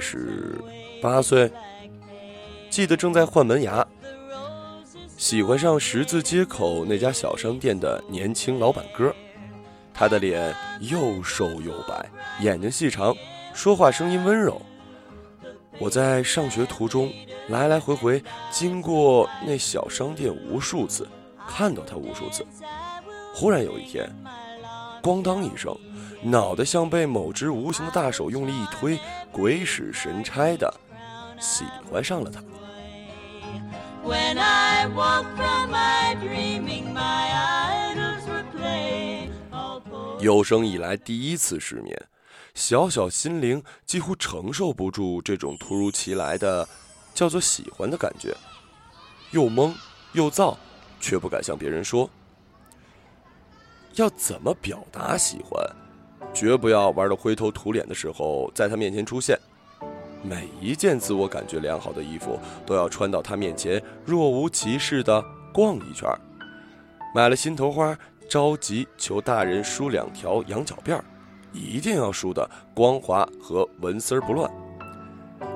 是七岁还是八岁？记得正在换门牙，喜欢上十字街口那家小商店的年轻老板哥。他的脸又瘦又白，眼睛细长，说话声音温柔。我在上学途中来来回回经过那小商店无数次，看到他无数次。忽然有一天，咣当一声，脑袋像被某只无形的大手用力一推，鬼使神差的喜欢上了他。有生以来第一次失眠，小小心灵几乎承受不住这种突如其来的叫做喜欢的感觉，又懵又躁，却不敢向别人说。要怎么表达喜欢？绝不要玩的灰头土脸的时候在他面前出现。每一件自我感觉良好的衣服都要穿到他面前，若无其事的逛一圈。买了心头花。着急求大人梳两条羊角辫儿，一定要梳得光滑和纹丝儿不乱。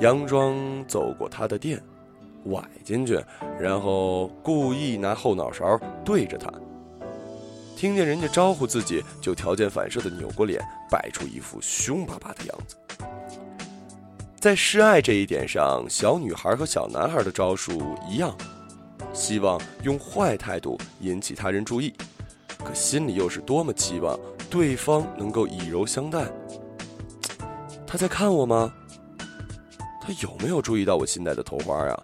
佯装走过他的店，崴进去，然后故意拿后脑勺对着他。听见人家招呼自己，就条件反射的扭过脸，摆出一副凶巴巴的样子。在示爱这一点上，小女孩和小男孩的招数一样，希望用坏态度引起他人注意。可心里又是多么期望对方能够以柔相待。他在看我吗？他有没有注意到我新戴的头花呀？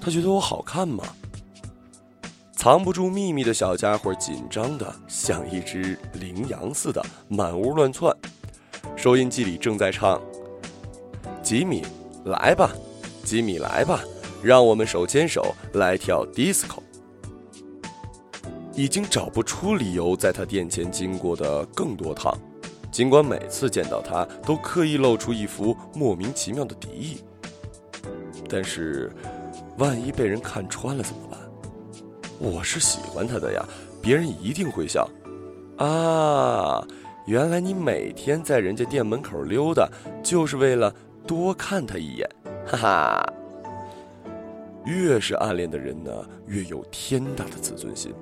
他觉得我好看吗？藏不住秘密的小家伙紧张的像一只羚羊似的满屋乱窜。收音机里正在唱：“吉米，来吧，吉米来吧，让我们手牵手来跳 disco。”已经找不出理由在他店前经过的更多趟，尽管每次见到他都刻意露出一副莫名其妙的敌意。但是，万一被人看穿了怎么办？我是喜欢他的呀，别人一定会笑。啊，原来你每天在人家店门口溜达，就是为了多看他一眼，哈哈。越是暗恋的人呢，越有天大的自尊心。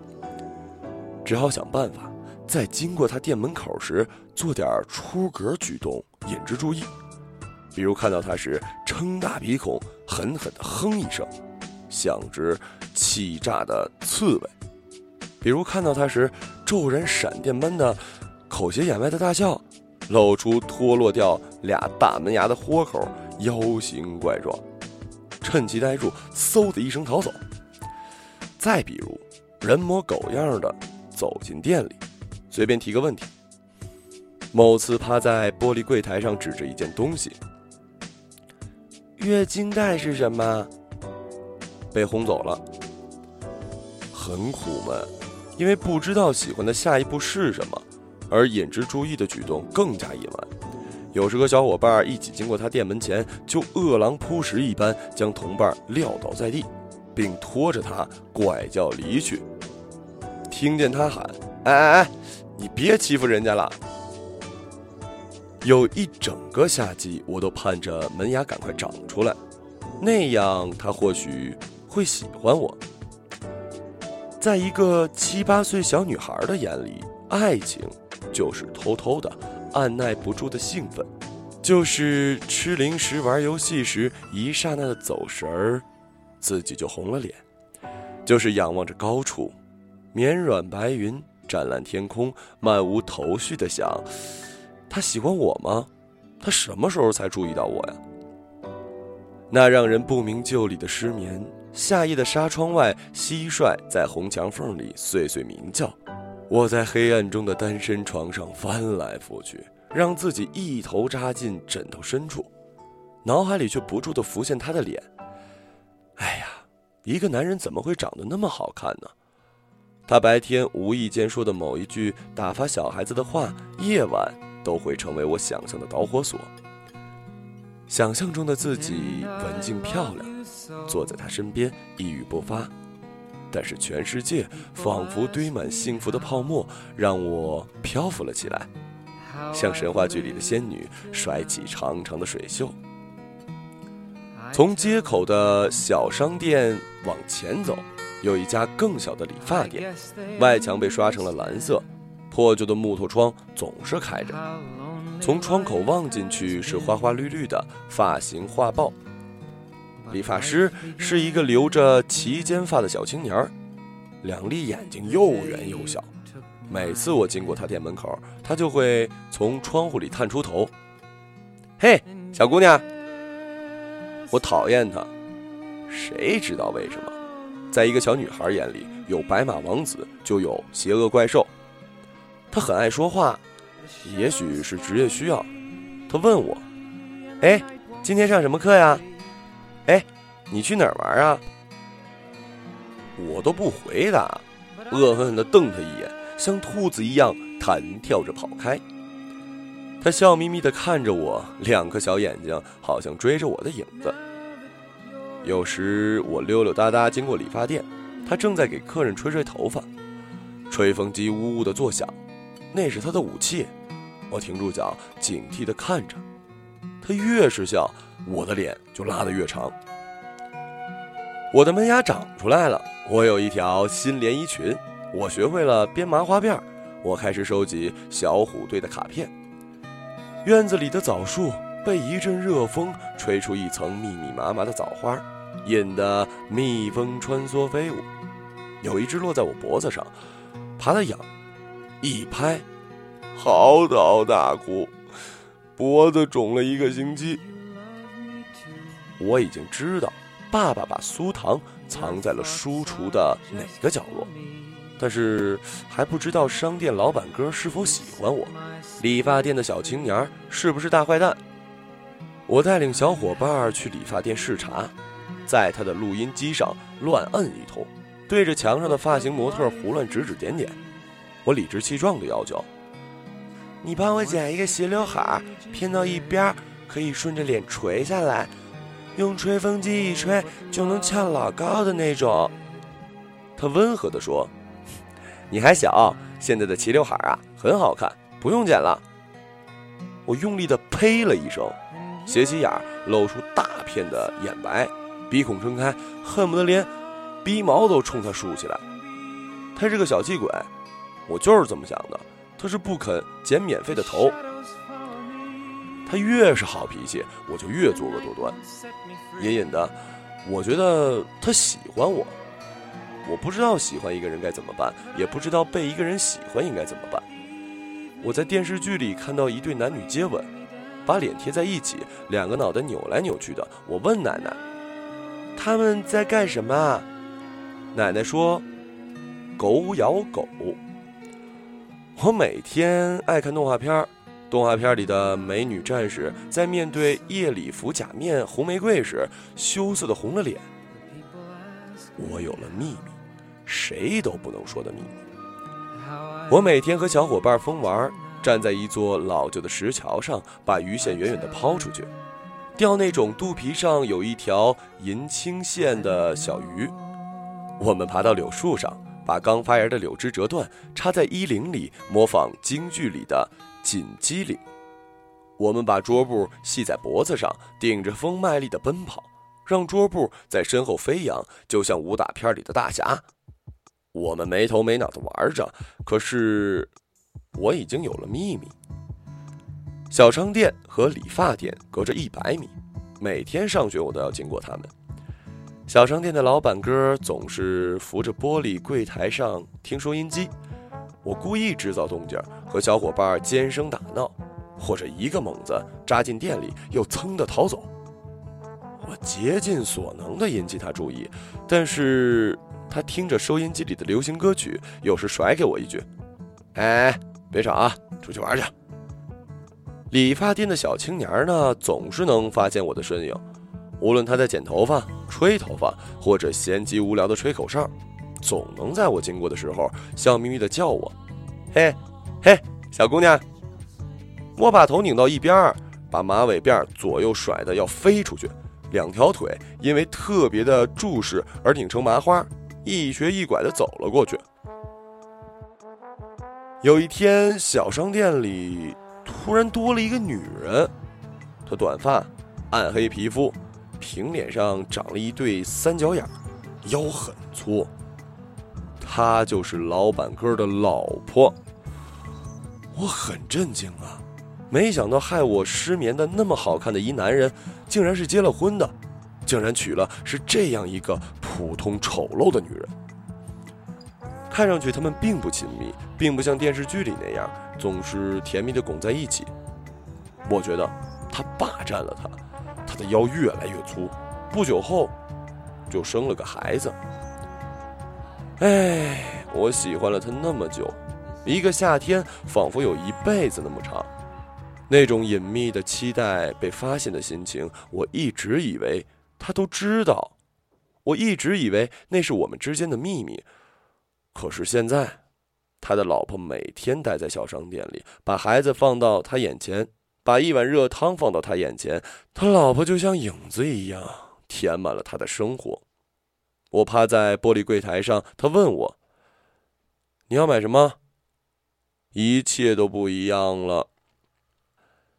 只好想办法，在经过他店门口时做点出格举动，引之注意。比如看到他时撑大鼻孔，狠狠地哼一声，像只气炸的刺猬；比如看到他时骤然闪电般的口斜眼歪的大笑，露出脱落掉俩大门牙的豁口，妖形怪状。趁其呆住，嗖的一声逃走。再比如人模狗样的。走进店里，随便提个问题。某次趴在玻璃柜台上指着一件东西，月经带是什么？被轰走了，很苦闷，因为不知道喜欢的下一步是什么，而引之注意的举动更加野蛮。有时和小伙伴一起经过他店门前，就饿狼扑食一般将同伴撂倒在地，并拖着他拐叫离去。听见他喊：“哎哎哎，你别欺负人家了！”有一整个夏季，我都盼着门牙赶快长出来，那样他或许会喜欢我。在一个七八岁小女孩的眼里，爱情就是偷偷的、按耐不住的兴奋，就是吃零食、玩游戏时一刹那的走神儿，自己就红了脸，就是仰望着高处。绵软白云，湛蓝天空，漫无头绪的想：他喜欢我吗？他什么时候才注意到我呀？那让人不明就里的失眠，夏夜的纱窗外，蟋蟀在红墙缝里碎碎鸣叫。我在黑暗中的单身床上翻来覆去，让自己一头扎进枕头深处，脑海里却不住的浮现他的脸。哎呀，一个男人怎么会长得那么好看呢？他白天无意间说的某一句打发小孩子的话，夜晚都会成为我想象的导火索。想象中的自己文静漂亮，坐在他身边一语不发，但是全世界仿佛堆满幸福的泡沫，让我漂浮了起来。像神话剧里的仙女甩起长长的水袖。从街口的小商店往前走，有一家更小的理发店，外墙被刷成了蓝色，破旧的木头窗总是开着。从窗口望进去是花花绿绿的发型画报。理发师是一个留着齐肩发的小青年儿，两粒眼睛又圆又小。每次我经过他店门口，他就会从窗户里探出头：“嘿，小姑娘。”我讨厌他，谁知道为什么？在一个小女孩眼里，有白马王子就有邪恶怪兽。他很爱说话，也许是职业需要。他问我：“哎，今天上什么课呀？哎，你去哪儿玩啊？”我都不回答，恶狠狠地瞪他一眼，像兔子一样弹跳着跑开。他笑眯眯地看着我，两颗小眼睛好像追着我的影子。有时我溜溜达达经过理发店，他正在给客人吹吹头发，吹风机呜呜地作响，那是他的武器。我停住脚，警惕地看着他，越是笑，我的脸就拉得越长。我的门牙长出来了，我有一条新连衣裙，我学会了编麻花辫，我开始收集小虎队的卡片。院子里的枣树被一阵热风吹出一层密密麻麻的枣花，引得蜜蜂穿梭飞舞。有一只落在我脖子上，爬得痒，一拍，嚎啕大哭，脖子肿了一个星期。我已经知道，爸爸把苏糖藏在了书橱的哪个角落。但是还不知道商店老板哥是否喜欢我，理发店的小青年是不是大坏蛋？我带领小伙伴去理发店视察，在他的录音机上乱摁一通，对着墙上的发型模特胡乱指指点点。我理直气壮地要求：“你帮我剪一个斜刘海，偏到一边，可以顺着脸垂下来，用吹风机一吹就能翘老高的那种。”他温和地说。你还小，现在的齐刘海啊很好看，不用剪了。我用力的呸了一声，斜起眼露出大片的眼白，鼻孔撑开，恨不得连鼻毛都冲他竖起来。他是个小气鬼，我就是这么想的。他是不肯剪免费的头。他越是好脾气，我就越作恶多端。隐隐的，我觉得他喜欢我。我不知道喜欢一个人该怎么办，也不知道被一个人喜欢应该怎么办。我在电视剧里看到一对男女接吻，把脸贴在一起，两个脑袋扭来扭去的。我问奶奶：“他们在干什么？”奶奶说：“狗咬狗。”我每天爱看动画片动画片里的美女战士在面对夜礼服假面红玫瑰时，羞涩的红了脸。我有了秘密。谁都不能说的秘密。我每天和小伙伴疯玩，站在一座老旧的石桥上，把鱼线远远的抛出去，钓那种肚皮上有一条银青线的小鱼。我们爬到柳树上，把刚发芽的柳枝折断，插在衣领里，模仿京剧里的锦鸡领。我们把桌布系在脖子上，顶着风卖力地奔跑，让桌布在身后飞扬，就像武打片里的大侠。我们没头没脑的玩着，可是我已经有了秘密。小商店和理发店隔着一百米，每天上学我都要经过他们。小商店的老板哥总是扶着玻璃柜台上听收音机，我故意制造动静，和小伙伴尖声打闹，或者一个猛子扎进店里，又噌的逃走。我竭尽所能的引起他注意，但是。他听着收音机里的流行歌曲，有时甩给我一句：“哎，别吵啊，出去玩去。”理发店的小青年呢，总是能发现我的身影，无论他在剪头发、吹头发，或者闲极无聊的吹口哨，总能在我经过的时候笑眯眯的叫我：“嘿，嘿，小姑娘。”我把头拧到一边，把马尾辫左右甩的要飞出去，两条腿因为特别的注视而拧成麻花。一瘸一拐的走了过去。有一天，小商店里突然多了一个女人。她短发，暗黑皮肤，平脸上长了一对三角眼，腰很粗。她就是老板哥的老婆。我很震惊啊，没想到害我失眠的那么好看的一男人，竟然是结了婚的，竟然娶了是这样一个普通丑陋的女人。看上去他们并不亲密，并不像电视剧里那样总是甜蜜的拱在一起。我觉得。他霸占了她，她的腰越来越粗，不久后就生了个孩子。哎，我喜欢了他那么久，一个夏天仿佛有一辈子那么长。那种隐秘的期待被发现的心情，我一直以为他都知道，我一直以为那是我们之间的秘密。可是现在，他的老婆每天待在小商店里，把孩子放到他眼前。把一碗热汤放到他眼前，他老婆就像影子一样填满了他的生活。我趴在玻璃柜台上，他问我：“你要买什么？”一切都不一样了。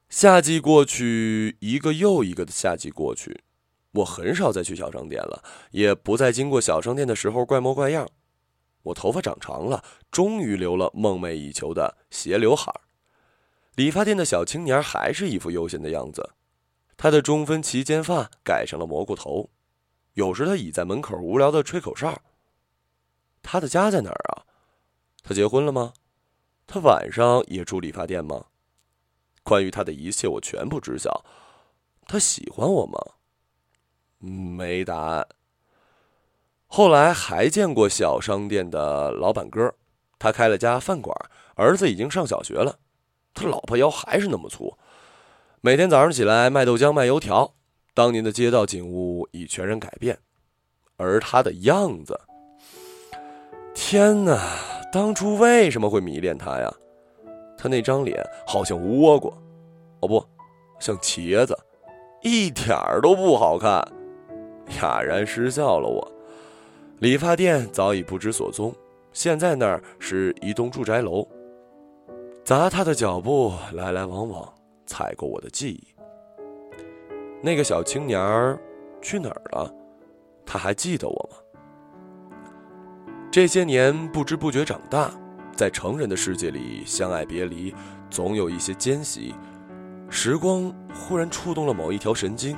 夏季过去，一个又一个的夏季过去，我很少再去小商店了，也不再经过小商店的时候怪模怪样。我头发长长了，终于留了梦寐以求的斜刘海儿。理发店的小青年还是一副悠闲的样子，他的中分齐肩发改成了蘑菇头，有时他倚在门口无聊的吹口哨。他的家在哪儿啊？他结婚了吗？他晚上也住理发店吗？关于他的一切我全部知晓。他喜欢我吗？没答案。后来还见过小商店的老板哥，他开了家饭馆，儿子已经上小学了。他老婆腰还是那么粗，每天早上起来卖豆浆、卖油条。当年的街道景物已全然改变，而他的样子，天哪！当初为什么会迷恋他呀？他那张脸好像倭瓜，哦不，像茄子，一点儿都不好看，哑然失笑了。我，理发店早已不知所踪，现在那儿是一栋住宅楼。砸他的脚步来来往往，踩过我的记忆。那个小青年儿去哪儿了？他还记得我吗？这些年不知不觉长大，在成人的世界里相爱别离，总有一些间隙。时光忽然触动了某一条神经，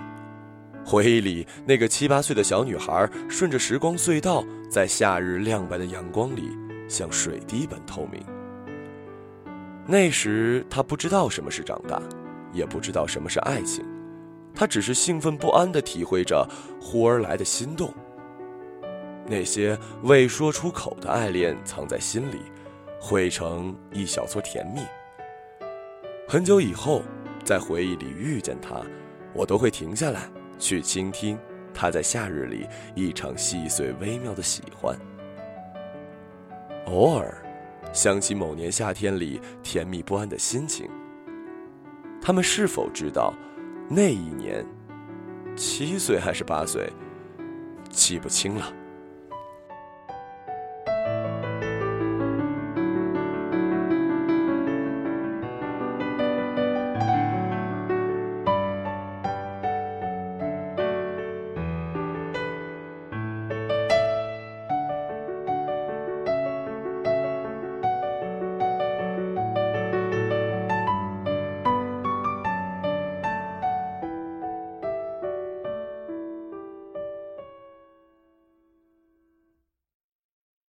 回忆里那个七八岁的小女孩，顺着时光隧道，在夏日亮白的阳光里，像水滴般透明。那时他不知道什么是长大，也不知道什么是爱情，他只是兴奋不安地体会着忽而来的心动。那些未说出口的爱恋藏在心里，汇成一小撮甜蜜。很久以后，在回忆里遇见他，我都会停下来去倾听他在夏日里一场细碎微妙的喜欢。偶尔。想起某年夏天里甜蜜不安的心情，他们是否知道，那一年，七岁还是八岁，记不清了。